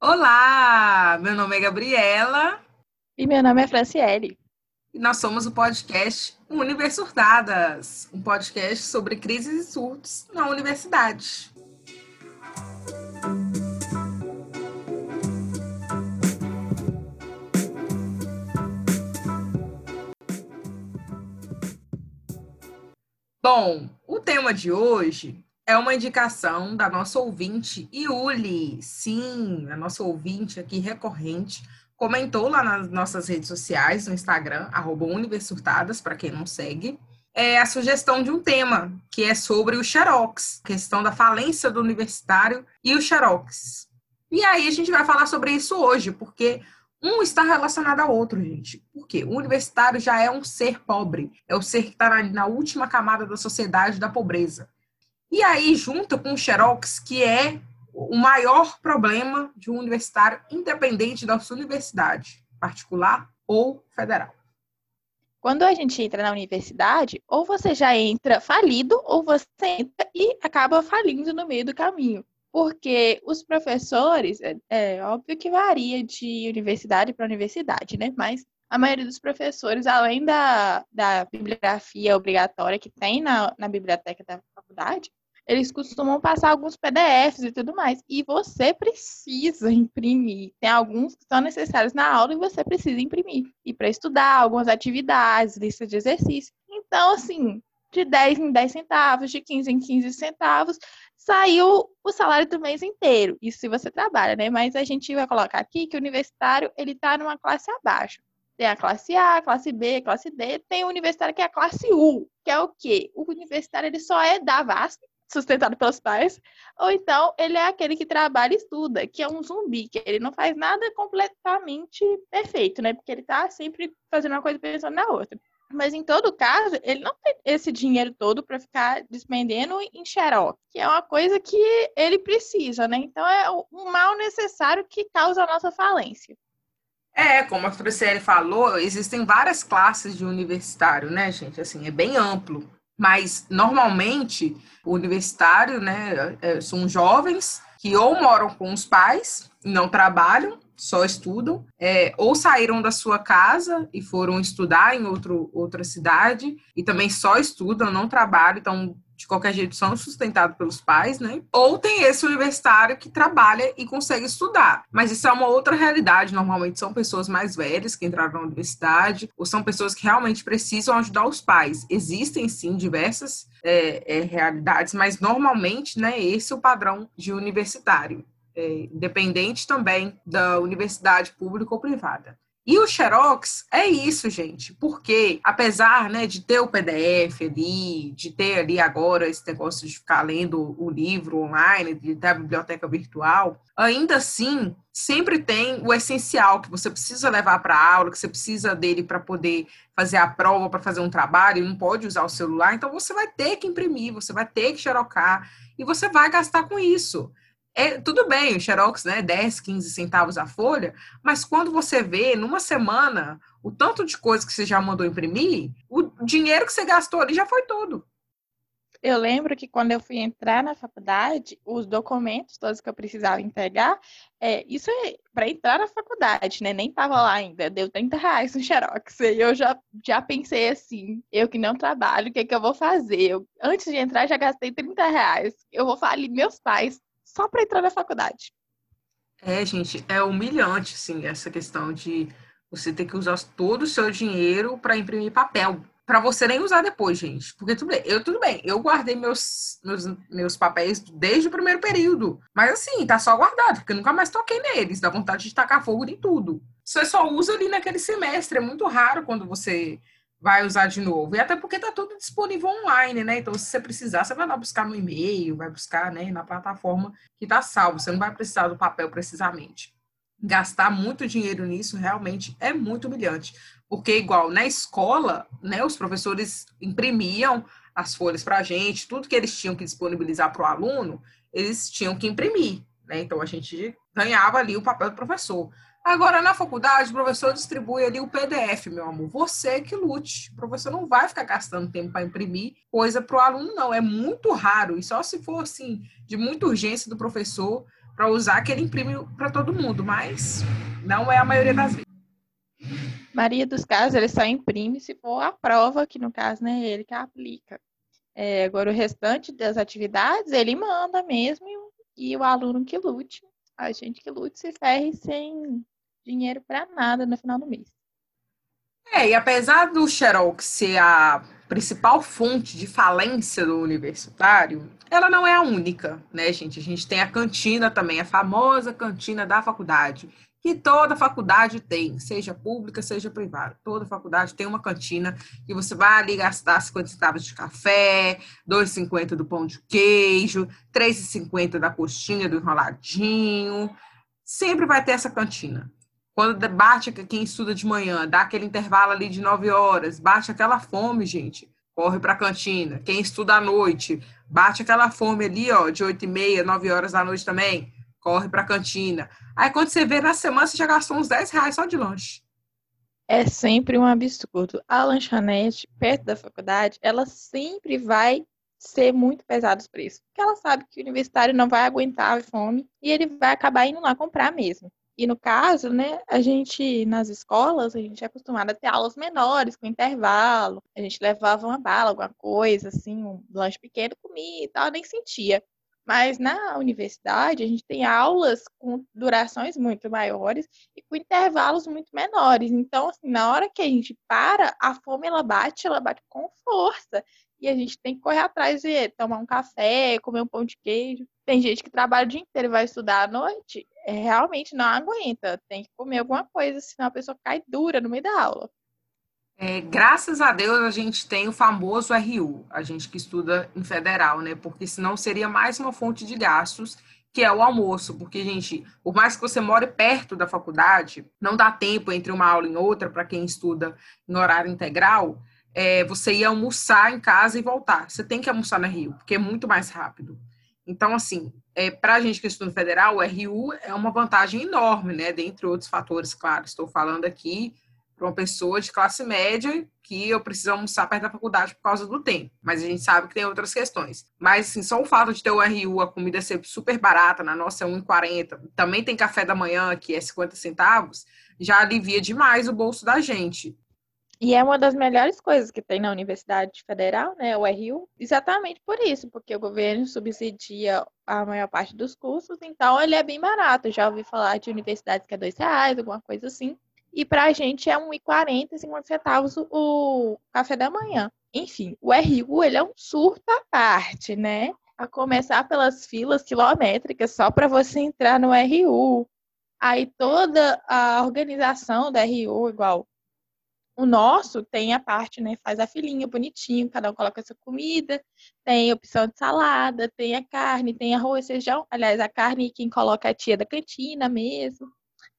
Olá, meu nome é Gabriela. E meu nome é Franciele. E nós somos o podcast Universiurdadas, um podcast sobre crises e surtos na universidade. Bom, o tema de hoje é uma indicação da nossa ouvinte Iuli. Sim, a nossa ouvinte aqui recorrente comentou lá nas nossas redes sociais, no Instagram, arroba Universiurtadas, para quem não segue, é a sugestão de um tema, que é sobre o Xerox, questão da falência do universitário e o Xerox. E aí a gente vai falar sobre isso hoje, porque um está relacionado ao outro, gente. Por quê? O universitário já é um ser pobre, é o ser que está na, na última camada da sociedade da pobreza. E aí, junta com o Xerox, que é o maior problema de um universitário, independente da sua universidade, particular ou federal. Quando a gente entra na universidade, ou você já entra falido, ou você entra e acaba falindo no meio do caminho. Porque os professores, é, é óbvio que varia de universidade para universidade, né? Mas a maioria dos professores, além da, da bibliografia obrigatória que tem na, na biblioteca da faculdade, eles costumam passar alguns PDFs e tudo mais. E você precisa imprimir. Tem alguns que são necessários na aula e você precisa imprimir. E para estudar algumas atividades, listas de exercício. Então, assim, de 10 em 10 centavos, de 15 em 15 centavos, saiu o salário do mês inteiro. Isso se você trabalha, né? Mas a gente vai colocar aqui que o universitário, ele está numa classe abaixo. Tem a classe A, classe B, classe D, tem o universitário que é a classe U, que é o quê? O universitário ele só é da VASP, sustentado pelos pais, ou então ele é aquele que trabalha e estuda, que é um zumbi, que ele não faz nada completamente perfeito, né? Porque ele tá sempre fazendo uma coisa pensando na outra. Mas em todo caso, ele não tem esse dinheiro todo para ficar despendendo em xerox, que é uma coisa que ele precisa, né? Então é um mal necessário que causa a nossa falência. É, como a Franciele falou, existem várias classes de universitário, né, gente? Assim, é bem amplo. Mas, normalmente, o universitário, né, é, são jovens que ou moram com os pais, não trabalham, só estudam, é, ou saíram da sua casa e foram estudar em outro, outra cidade e também só estudam, não trabalham, então de qualquer jeito são sustentados pelos pais, né? Ou tem esse universitário que trabalha e consegue estudar. Mas isso é uma outra realidade. Normalmente são pessoas mais velhas que entraram na universidade, ou são pessoas que realmente precisam ajudar os pais. Existem sim diversas é, é, realidades, mas normalmente, né, esse é o padrão de universitário. É, independente também da universidade pública ou privada. E o Xerox é isso, gente, porque apesar né, de ter o PDF ali, de ter ali agora esse negócio de ficar lendo o livro online, de ter a biblioteca virtual, ainda assim sempre tem o essencial que você precisa levar para a aula, que você precisa dele para poder fazer a prova, para fazer um trabalho, não pode usar o celular, então você vai ter que imprimir, você vai ter que xerocar e você vai gastar com isso. É, tudo bem, o Xerox, né, 10, 15 centavos a folha, mas quando você vê numa semana o tanto de coisa que você já mandou imprimir, o dinheiro que você gastou ali já foi todo. Eu lembro que quando eu fui entrar na faculdade, os documentos todos que eu precisava entregar, é, isso é para entrar na faculdade, né? Nem tava lá ainda, deu 30 reais no Xerox. E eu já, já pensei assim, eu que não trabalho, o que, é que eu vou fazer? Eu, antes de entrar, já gastei 30 reais. Eu vou falir meus pais só para entrar na faculdade. É, gente, é humilhante, assim, essa questão de você ter que usar todo o seu dinheiro para imprimir papel. Para você nem usar depois, gente. Porque tudo bem, eu tudo bem, eu guardei meus, meus, meus papéis desde o primeiro período. Mas assim, tá só guardado, porque eu nunca mais toquei neles. Dá vontade de tacar fogo em tudo. Você só usa ali naquele semestre. É muito raro quando você vai usar de novo. E até porque está tudo disponível online, né? Então, se você precisar, você vai lá buscar no e-mail, vai buscar né, na plataforma que está salvo. Você não vai precisar do papel precisamente. Gastar muito dinheiro nisso realmente é muito humilhante. Porque, igual na escola, né, os professores imprimiam as folhas para a gente, tudo que eles tinham que disponibilizar para o aluno, eles tinham que imprimir. Né? Então, a gente ganhava ali o papel do professor. Agora, na faculdade, o professor distribui ali o PDF, meu amor. Você que lute. O professor não vai ficar gastando tempo para imprimir coisa para o aluno, não. É muito raro. E só se for, assim, de muita urgência do professor para usar que ele imprime para todo mundo, mas não é a maioria das vezes. Maria dos casos, ele só imprime se for a prova, que no caso, né, ele que aplica. É, agora, o restante das atividades, ele manda mesmo e, e o aluno que lute. A gente que lute se ferre sem dinheiro para nada no final do mês. É, e apesar do Xerox ser a principal fonte de falência do universitário, ela não é a única, né, gente? A gente tem a cantina também, a famosa cantina da faculdade, que toda faculdade tem, seja pública, seja privada. Toda faculdade tem uma cantina que você vai ali gastar 50 centavos de café, 2,50 do pão de queijo, 3,50 da coxinha do enroladinho. Sempre vai ter essa cantina. Quando bate quem estuda de manhã, dá aquele intervalo ali de 9 horas, bate aquela fome, gente, corre para a cantina. Quem estuda à noite, bate aquela fome ali, ó, de 8 e meia, 9 horas da noite também, corre para a cantina. Aí quando você vê na semana, você já gastou uns 10 reais só de lanche. É sempre um absurdo. A lanchonete, perto da faculdade, ela sempre vai ser muito pesado os preços. Porque ela sabe que o universitário não vai aguentar a fome e ele vai acabar indo lá comprar mesmo. E no caso, né, a gente, nas escolas, a gente é acostumado a ter aulas menores, com intervalo. A gente levava uma bala, alguma coisa, assim, um lanche pequeno, comia e tal, nem sentia. Mas na universidade, a gente tem aulas com durações muito maiores e com intervalos muito menores. Então, assim, na hora que a gente para, a fome ela bate, ela bate com força. E a gente tem que correr atrás de tomar um café, comer um pão de queijo. Tem gente que trabalha o dia inteiro e vai estudar à noite, realmente não aguenta. Tem que comer alguma coisa, senão a pessoa cai dura no meio da aula. É, graças a Deus a gente tem o famoso RU, a gente que estuda em federal, né? Porque senão seria mais uma fonte de gastos, que é o almoço. Porque, gente, por mais que você more perto da faculdade, não dá tempo entre uma aula e outra para quem estuda em horário integral é, você ir almoçar em casa e voltar. Você tem que almoçar na Rio, porque é muito mais rápido. Então, assim, é, para a gente que estuda federal, o RU é uma vantagem enorme, né? Dentre outros fatores, claro. Estou falando aqui para uma pessoa de classe média que eu preciso almoçar perto da faculdade por causa do tempo. Mas a gente sabe que tem outras questões. Mas, assim, só o fato de ter o RU, a comida ser super barata, na nossa é 1,40, também tem café da manhã, que é 50 centavos, já alivia demais o bolso da gente. E é uma das melhores coisas que tem na Universidade Federal, né, o RU, exatamente por isso, porque o governo subsidia a maior parte dos cursos, então ele é bem barato. Já ouvi falar de universidades que é dois reais, alguma coisa assim. E para a gente é 1,40, 50 centavos o café da manhã. Enfim, o RU ele é um surto à parte, né? A começar pelas filas quilométricas só para você entrar no RU. Aí toda a organização da RU, igual o nosso tem a parte, né? Faz a filinha bonitinho, cada um coloca a sua comida, tem opção de salada, tem a carne, tem arroz, feijão. Aliás, a carne quem coloca é a tia da cantina mesmo,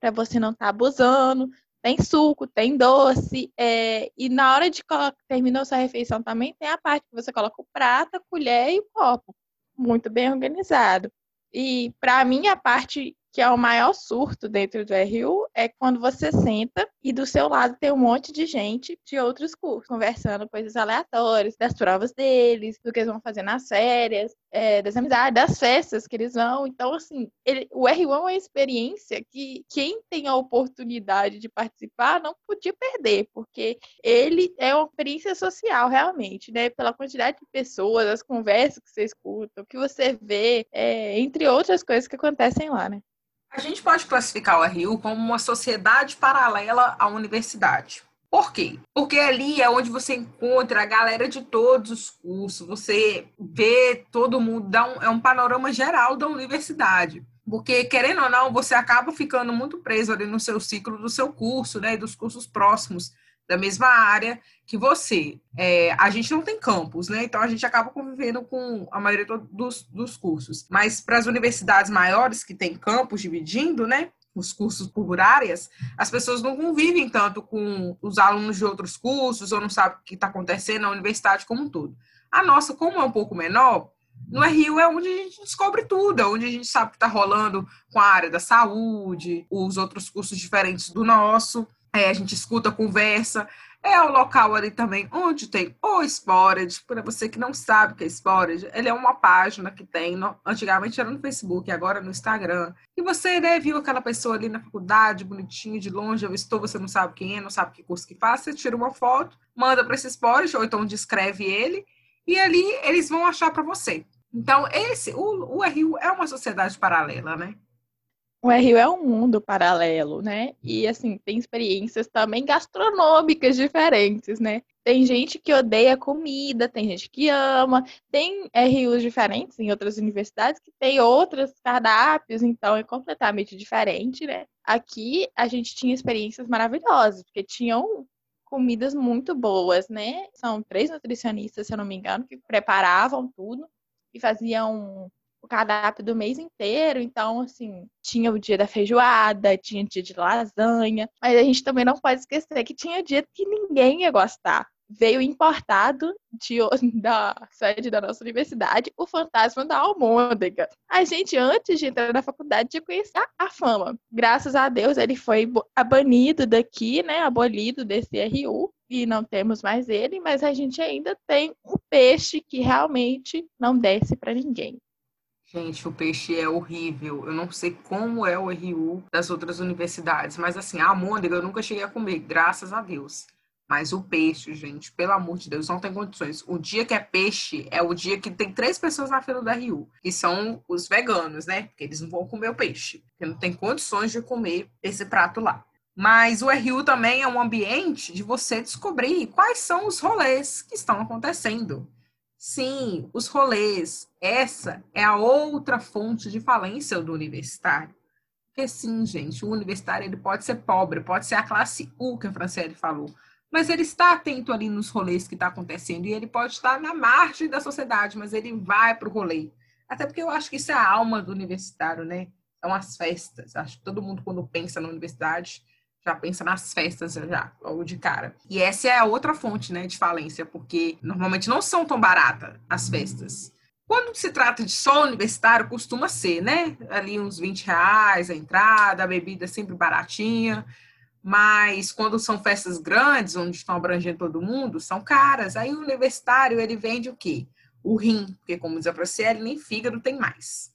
para você não estar tá abusando. Tem suco, tem doce, é... e na hora de terminar sua refeição também tem a parte que você coloca o prato, a colher e o copo. Muito bem organizado. E para mim a parte que é o maior surto dentro do RU, é quando você senta e do seu lado tem um monte de gente de outros cursos, conversando coisas aleatórias, das provas deles, do que eles vão fazer nas férias, é, das amizades, das festas que eles vão. Então, assim, ele, o R1 é uma experiência que quem tem a oportunidade de participar não podia perder, porque ele é uma experiência social, realmente, né? Pela quantidade de pessoas, as conversas que você escuta, o que você vê, é, entre outras coisas que acontecem lá, né? A gente pode classificar o RU como uma sociedade paralela à universidade. Por quê? Porque ali é onde você encontra a galera de todos os cursos, você vê todo mundo, dá um, é um panorama geral da universidade. Porque, querendo ou não, você acaba ficando muito preso ali no seu ciclo do seu curso, né? E dos cursos próximos da mesma área que você. É, a gente não tem campus, né? Então a gente acaba convivendo com a maioria dos, dos cursos. Mas para as universidades maiores que têm campus dividindo, né? Os cursos por áreas, as pessoas não convivem tanto com os alunos de outros cursos ou não sabem o que está acontecendo na universidade como um todo. A nossa, como é um pouco menor, no Rio é onde a gente descobre tudo, é onde a gente sabe o que está rolando com a área da saúde, os outros cursos diferentes do nosso. É, a gente escuta, conversa. É o local ali também onde tem o Sporage, para você que não sabe o que é Sporage, ele é uma página que tem, no, antigamente era no Facebook, agora no Instagram, e você né, viu aquela pessoa ali na faculdade, bonitinho, de longe, avistou, você não sabe quem é, não sabe que curso que faz, você tira uma foto, manda para esse Sporage, ou então descreve ele, e ali eles vão achar para você. Então, esse, o, o RU é uma sociedade paralela, né? O Rio é um mundo paralelo, né? E assim, tem experiências também gastronômicas diferentes, né? Tem gente que odeia comida, tem gente que ama, tem RUs diferentes em outras universidades que tem outros cardápios, então é completamente diferente, né? Aqui a gente tinha experiências maravilhosas, porque tinham comidas muito boas, né? São três nutricionistas, se eu não me engano, que preparavam tudo e faziam o cardápio do mês inteiro. Então, assim, tinha o dia da feijoada, tinha o dia de lasanha. Mas a gente também não pode esquecer que tinha dia que ninguém ia gostar. Veio importado de, da sede da nossa universidade o fantasma da almôndega. A gente, antes de entrar na faculdade, já conhecia a fama. Graças a Deus, ele foi banido daqui, né? Abolido desse RU e não temos mais ele, mas a gente ainda tem um peixe que realmente não desce para ninguém. Gente, o peixe é horrível. Eu não sei como é o RU das outras universidades, mas assim, a almôndega eu nunca cheguei a comer, graças a Deus. Mas o peixe, gente, pelo amor de Deus, não tem condições. O dia que é peixe é o dia que tem três pessoas na fila da RU, que são os veganos, né? Porque eles não vão comer o peixe, porque não tem condições de comer esse prato lá. Mas o RU também é um ambiente de você descobrir quais são os rolês que estão acontecendo. Sim, os rolês. Essa é a outra fonte de falência do universitário. Porque sim, gente, o universitário ele pode ser pobre, pode ser a classe U que a Franciele falou, mas ele está atento ali nos rolês que está acontecendo e ele pode estar na margem da sociedade, mas ele vai para o rolê. Até porque eu acho que isso é a alma do universitário, né? São as festas. Acho que todo mundo, quando pensa na universidade, já pensa nas festas já, logo de cara. E essa é a outra fonte, né, de falência, porque normalmente não são tão baratas as festas. Quando se trata de só universitário, costuma ser, né? Ali uns 20 reais a entrada, a bebida é sempre baratinha. Mas quando são festas grandes, onde estão abrangendo todo mundo, são caras. Aí o universitário, ele vende o quê? O rim, porque como diz a Franciele, nem fígado tem mais.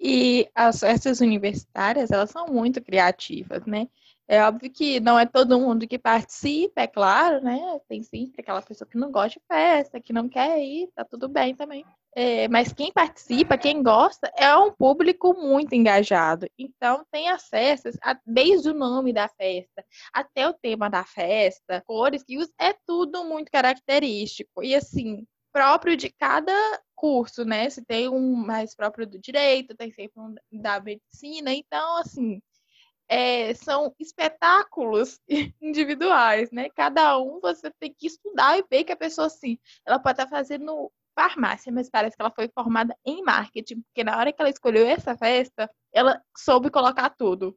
E as festas universitárias, elas são muito criativas, né? É óbvio que não é todo mundo que participa, é claro, né? Tem sempre aquela pessoa que não gosta de festa, que não quer ir, tá tudo bem também. É, mas quem participa, quem gosta, é um público muito engajado. Então, tem as festas, desde o nome da festa até o tema da festa, cores usa, é tudo muito característico. E assim, próprio de cada curso, né? Se tem um mais próprio do direito, tem sempre um da medicina. Então, assim, é, são espetáculos individuais, né? Cada um você tem que estudar e ver que a pessoa, assim, ela pode estar fazendo farmácia, mas parece que ela foi formada em marketing, porque na hora que ela escolheu essa festa, ela soube colocar tudo.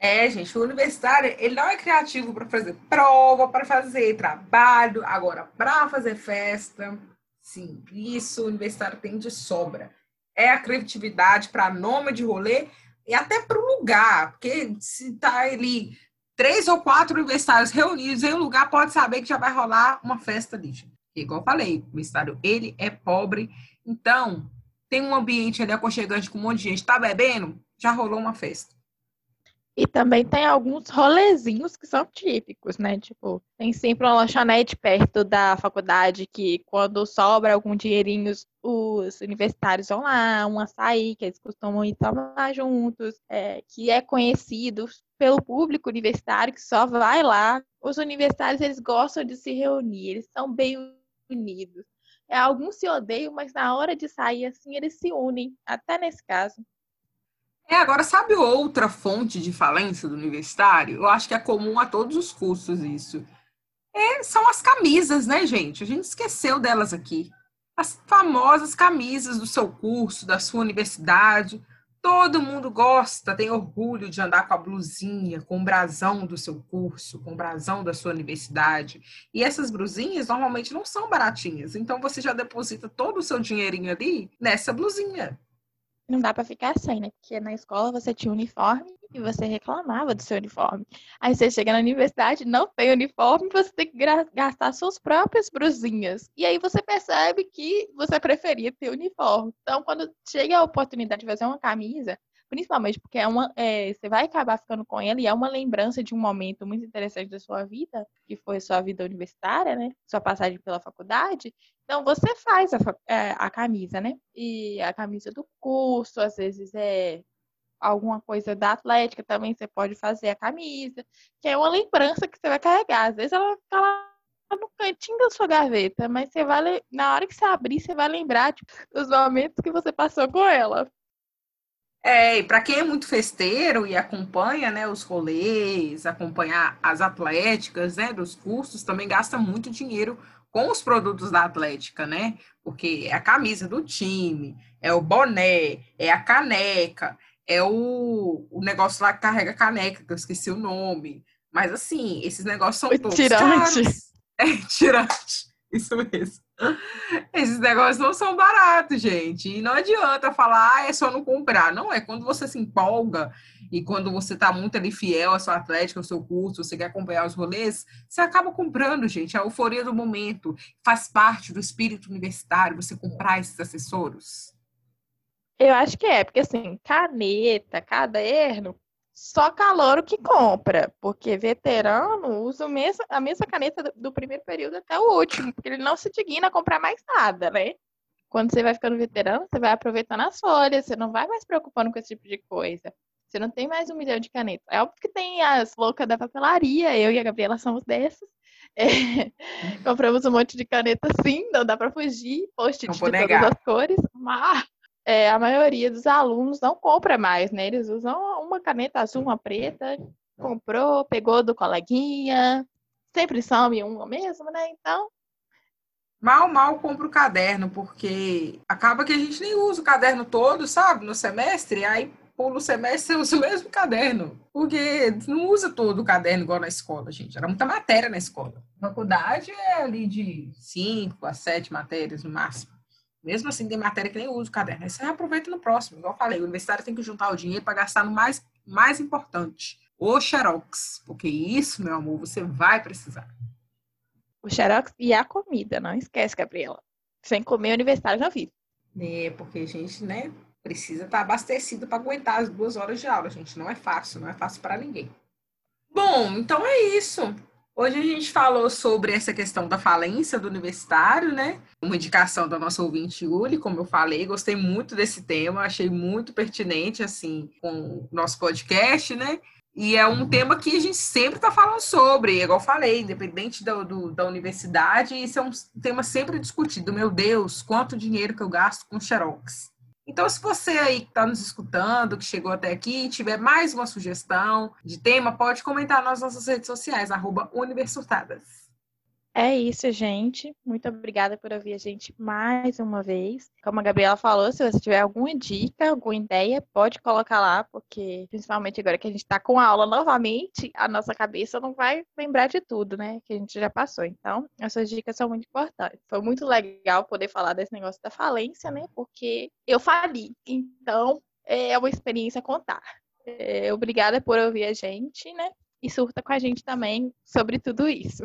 É, gente, o universitário, ele não é criativo para fazer prova, para fazer trabalho, agora para fazer festa. Sim, isso o universitário tem de sobra. É a criatividade para nome de rolê, e até para o lugar, porque se está ali três ou quatro universitários reunidos em um lugar, pode saber que já vai rolar uma festa ali. Igual eu falei, o universitário, ele é pobre, então tem um ambiente ali aconchegante com um monte de gente, está bebendo, já rolou uma festa. E também tem alguns rolezinhos que são típicos, né? Tipo, tem sempre uma lanchonete perto da faculdade que, quando sobra algum dinheirinho, os universitários vão lá, um açaí que eles costumam ir tomar juntos, é, que é conhecido pelo público universitário que só vai lá. Os universitários, eles gostam de se reunir, eles são bem unidos. É, alguns se odeiam, mas na hora de sair, assim, eles se unem, até nesse caso. É, agora, sabe outra fonte de falência do universitário? Eu acho que é comum a todos os cursos isso. É, são as camisas, né, gente? A gente esqueceu delas aqui. As famosas camisas do seu curso, da sua universidade. Todo mundo gosta, tem orgulho de andar com a blusinha, com o brasão do seu curso, com o brasão da sua universidade. E essas blusinhas normalmente não são baratinhas. Então você já deposita todo o seu dinheirinho ali nessa blusinha. Não dá para ficar sem, né? Porque na escola você tinha uniforme e você reclamava do seu uniforme. Aí você chega na universidade, não tem uniforme, você tem que gastar suas próprias brusinhas. E aí você percebe que você preferia ter uniforme. Então, quando chega a oportunidade de fazer uma camisa, principalmente porque é uma, é, você vai acabar ficando com ela e é uma lembrança de um momento muito interessante da sua vida, que foi sua vida universitária, né? Sua passagem pela faculdade. Então você faz a, é, a camisa, né? E a camisa do curso, às vezes é alguma coisa da Atlética também você pode fazer a camisa, que é uma lembrança que você vai carregar. Às vezes ela fica lá no cantinho da sua gaveta, mas você vai na hora que você abrir, você vai lembrar tipo, dos momentos que você passou com ela. É, e para quem é muito festeiro e acompanha, né, os rolês, acompanhar as atléticas, né, dos cursos, também gasta muito dinheiro com os produtos da Atlética, né? Porque é a camisa do time, é o boné, é a caneca, é o, o negócio lá que carrega caneca, que eu esqueci o nome. Mas assim, esses negócios são o todos tirante. caros. É, tirante. Isso mesmo. Esses negócios não são baratos, gente. E não adianta falar, ah, é só não comprar. Não, é quando você se empolga e quando você está muito ali fiel à sua atlética, ao seu curso, você quer acompanhar os rolês, você acaba comprando, gente. A euforia do momento faz parte do espírito universitário, você comprar esses acessórios. Eu acho que é, porque assim, caneta, caderno, só calor que compra, porque veterano usa o mesmo, a mesma caneta do, do, primeiro período até o último, porque ele não se digna a comprar mais nada, né? Quando você vai ficando veterano, você vai aproveitando as folhas, você não vai mais preocupando com esse tipo de coisa. Você não tem mais um milhão de canetas. É óbvio que tem as loucas da papelaria, eu e a Gabriela somos dessas. É, compramos um monte de caneta sim, não dá para fugir, post-it de todas as cores, mas é, a maioria dos alunos não compra mais, né? Eles usam uma caneta azul, uma preta, comprou, pegou do coleguinha, sempre some uma mesmo, né? Então. Mal, mal compra o caderno, porque acaba que a gente nem usa o caderno todo, sabe? No semestre, aí pula o semestre usa o mesmo caderno. Porque não usa todo o caderno igual na escola, gente. Era muita matéria na escola. faculdade é ali de cinco a sete matérias no máximo. Mesmo assim, tem matéria que nem usa o caderno. Aí você aproveita no próximo. Igual eu falei, o universitário tem que juntar o dinheiro para gastar no mais, mais importante, o Xerox. Porque isso, meu amor, você vai precisar. O Xerox e a comida, não esquece, Gabriela. Sem comer, o universitário não vive. É, porque a gente, né, precisa estar tá abastecido para aguentar as duas horas de aula, gente. Não é fácil, não é fácil para ninguém. Bom, então é isso. Hoje a gente falou sobre essa questão da falência do universitário, né? Uma indicação da nossa ouvinte Yuli, como eu falei, gostei muito desse tema, achei muito pertinente, assim, com o nosso podcast, né? E é um tema que a gente sempre está falando sobre, igual eu falei, independente do, do, da universidade, isso é um tema sempre discutido. Meu Deus, quanto dinheiro que eu gasto com xerox? Então, se você aí que está nos escutando, que chegou até aqui, tiver mais uma sugestão de tema, pode comentar nas nossas redes sociais, arroba Universitadas. É isso, gente. Muito obrigada por ouvir a gente mais uma vez. Como a Gabriela falou, se você tiver alguma dica, alguma ideia, pode colocar lá, porque principalmente agora que a gente está com a aula novamente, a nossa cabeça não vai lembrar de tudo, né? Que a gente já passou. Então, essas dicas são muito importantes. Foi muito legal poder falar desse negócio da falência, né? Porque eu fali. Então, é uma experiência contar. É, obrigada por ouvir a gente, né? E surta com a gente também sobre tudo isso.